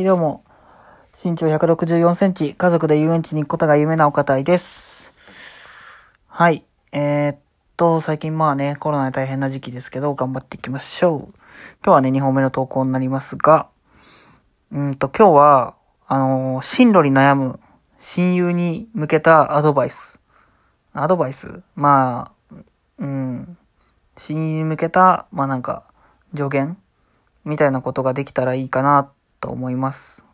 はい、どうも。身長164センチ、家族で遊園地に行くことが夢なお方いです。はい。えー、っと、最近まあね、コロナで大変な時期ですけど、頑張っていきましょう。今日はね、2本目の投稿になりますが、うんと、今日は、あのー進路に悩む親友に向けたアドバイス。アドバイス？まあ、うん。親友に向けた、まあなんか、助言？みたいなことができたらいいかなと思います。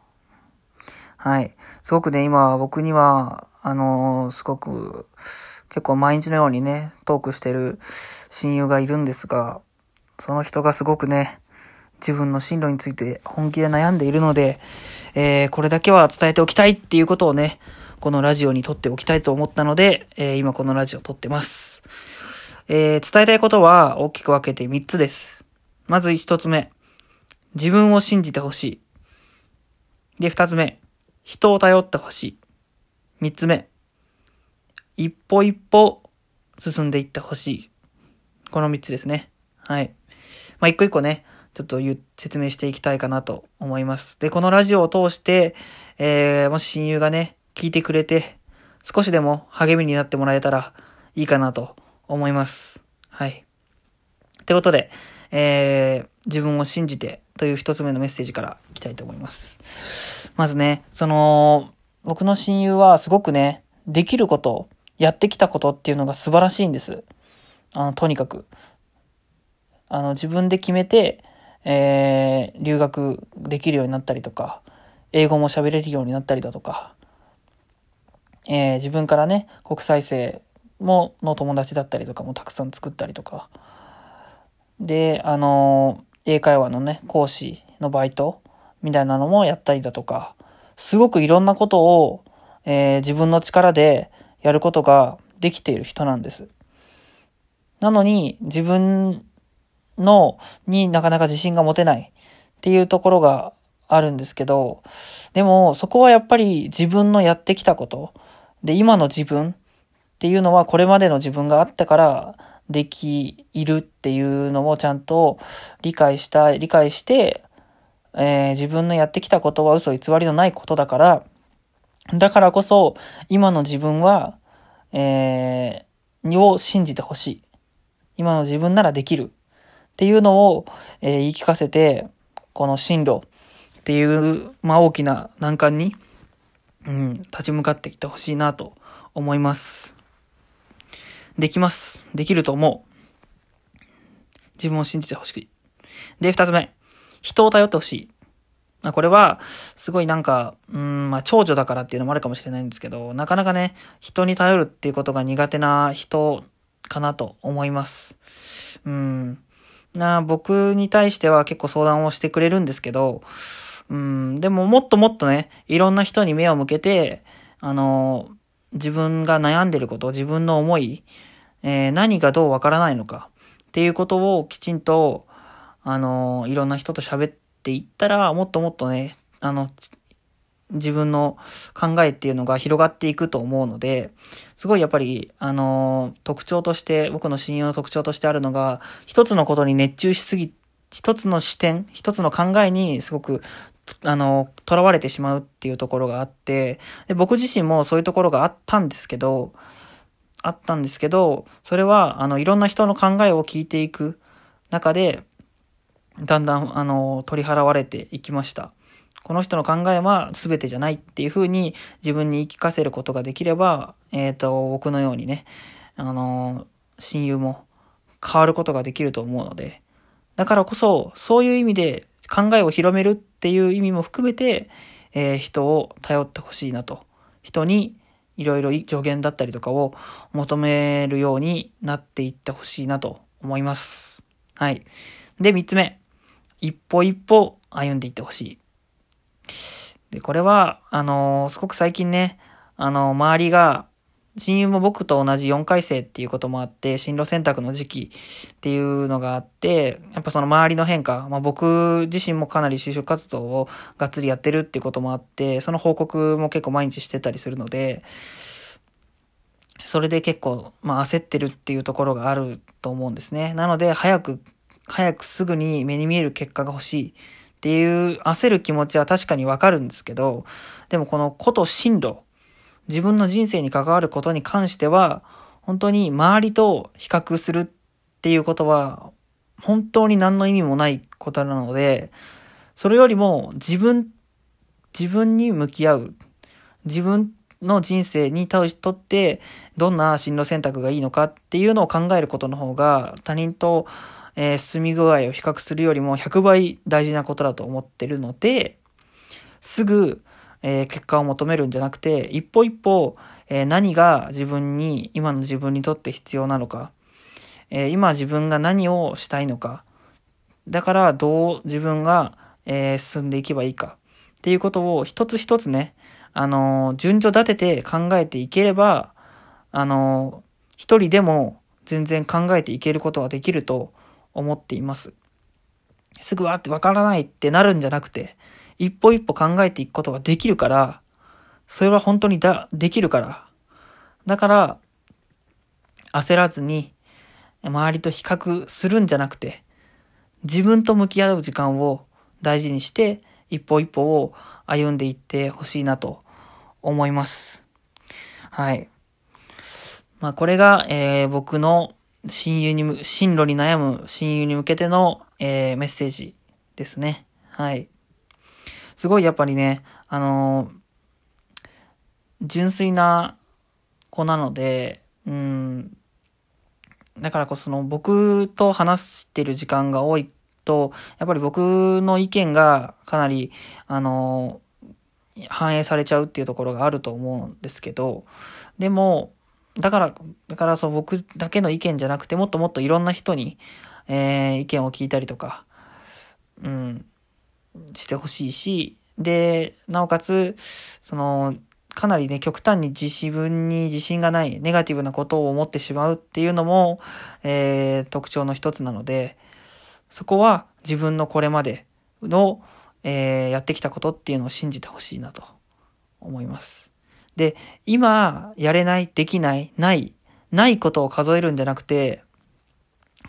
はい。すごくね、今僕には、あのーすごく、結構毎日のようにね、トークしてる親友がいるんですが、その人がすごくね、自分の進路について本気で悩んでいるので、えーこれだけは伝えておきたいっていうことをね、このラジオに撮っておきたいと思ったので、えー今このラジオを撮ってます。えー伝えたいことは大きく分けて3つです。まず1つ目。自分を信じてほしい。で、2つ目。人を頼ってほしい。3つ目。一歩一歩進んでいってほしい。この3つですね。はい。まあ、一個一個ね、ちょっと説明していきたいかなと思います。で、このラジオを通して、えー、もし親友がね、聞いてくれて、少しでも励みになってもらえたらいいかなと思います。はい。ってことで、えー、自分を信じてという一つ目のメッセージからいきたいと思います。まずね、その、僕の親友はすごくね、できること、やってきたことっていうのが素晴らしいんです。あの、とにかく。あの、自分で決めて、えー、留学できるようになったりとか、英語も喋れるようになったりだとか、えー、自分からね、国際生も、の友達だったりとかもたくさん作ったりとか、で、あの英会話のね、講師のバイトみたいなのもやったりだとか、すごくいろんなことを、えー自分の力でやることができている人なんです。なのに、自分の、になかなか自信が持てないっていうところがあるんですけど、でも、そこはやっぱり自分のやってきたこと、で、今の自分っていうのはこれまでの自分があったからできるっていうのをちゃんと理解したい、理解して、えー自分のやってきたことは嘘偽りのないことだから、だからこそ今の自分は、えーを信じてほしい。今の自分ならできる。っていうのを、えー言い聞かせて、この進路っていう、まあ大きな難関に、うん、立ち向かってきてほしいなと思います。できます。できると思う。自分を信じてほしい。で、二つ目。人を頼ってほしい。まあ、これは、すごいなんか、うん、まあ、長女だからっていうのもあるかもしれないんですけど、なかなかね、人に頼るっていうことが苦手な人かなと思います。うん。な、僕に対しては結構相談をしてくれるんですけど、うん、でももっともっとね、いろんな人に目を向けて、あの、自分が悩んでること、自分の思い、えー何がどうわからないのかっていうことをきちんと、あの、いろんな人と喋っていったら、もっともっとね、あの、自分の考えっていうのが広がっていくと思うので、すごいやっぱり、あの、特徴として、僕の親友の特徴としてあるのが、一つのことに熱中しすぎ、一つの視点、一つの考えにすごく、あの、囚われてしまうっていうところがあって、で僕自身もそういうところがあったんですけど、あったんですけど、それは、あの、いろんな人の考えを聞いていく中で、だんだん、あの、取り払われていきました。この人の考えは全てじゃないっていうふうに自分に言い聞かせることができれば、えっ、と、僕のようにね、あの、親友も変わることができると思うので、だからこそ、そういう意味で考えを広めるっていう意味も含めて、えー人を頼ってほしいなと。人にいろいろ助言だったりとかを求めるようになっていってほしいなと思います。はい。で、三つ目。一歩一歩歩んでいってほしい。で、これは、あのーすごく最近ね、あのー周りが、親友も僕と同じ4回生っていうこともあって、進路選択の時期っていうのがあって、やっぱその周りの変化、まあ僕自身もかなり就職活動をがっつりやってるっていうこともあって、その報告も結構毎日してたりするので、それで結構、まあ焦ってるっていうところがあると思うんですね。なので、早く、早くすぐに目に見える結果が欲しいっっていう焦る気持ちは確かにわかるんですけど、でもこのこと進路、自分の人生に関わることに関しては、本当に周りと比較するっていうことは、本当に何の意味もないことなので、それよりも自分、自分に向き合う。自分の人生に対しとってどんな進路選択がいいのかっていうのを考えることの方が他人と、えー、進み具合を比較するよりも100倍大事なことだと思ってるので、すぐ、えー、結果を求めるんじゃなくて、一歩一歩、えー、何が自分に、今の自分にとって必要なのか、え今自分が何をしたいのか、だからどう自分が、え進んでいけばいいか。っていうことを一つ一つね、あの、順序立てて考えていければ、あの、一人でも全然考えていけることができると思っています。すぐわってわからないってなるんじゃなくて、一歩一歩考えていくことができるから、それは本当にだ、できるから。だから、焦らずに、周りと比較するんじゃなくて、自分と向き合う時間を大事にして、一歩一歩を歩んでいってほしいなと思います。はい。まあこれが、えー、僕の親友に、進路に悩む親友に向けての、えー、メッセージですね。はい。すごいやっぱりね、あのー、純粋な子なので、うん、だからこその僕と話してる時間が多いと、やっぱり僕の意見がかなり、あの反映されちゃうっていうところがあると思うんですけど、でも、だから、だからそう僕だけの意見じゃなくて、もっともっといろんな人に、えー、意見を聞いたりとか、うん、してほしいし、で、なおかつ、その、かなりね、極端に自分に自信がない、ネガティブなことを思ってしまうっていうのも、えー、特徴の一つなので、そこは自分のこれまでの、えー、やってきたことっていうのを信じてほしいなと思います。で、今、やれない、できない、ない、ないことを数えるんじゃなくて、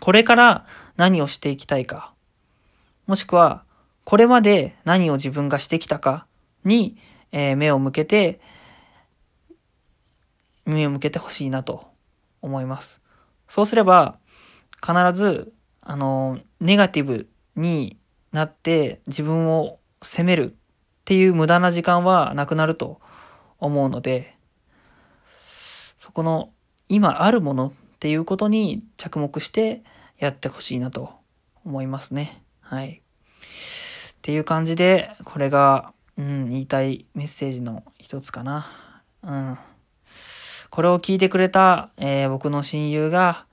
これから何をしていきたいか、もしくは、これまで何を自分がしてきたかに、えー、目を向けて、目を向けてほしいなと思います。そうすれば、必ず、あの、ネガティブになって自分を責めるっていう無駄な時間はなくなると思うので、そこの今あるものっていうことに着目してやってほしいなと思いますね。はい。っていう感じで、これが、うん、言いたいメッセージの一つかな。うん。これを聞いてくれた、えー、僕の親友が、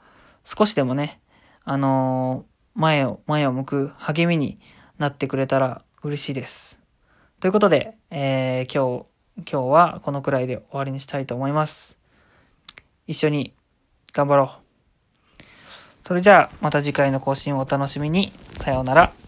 少しでもね、あのー、前を、前を向く励みになってくれたら嬉しいです。ということで、えー、今日、今日はこのくらいで終わりにしたいと思います。一緒に頑張ろう。それじゃあ、また次回の更新をお楽しみに。さようなら。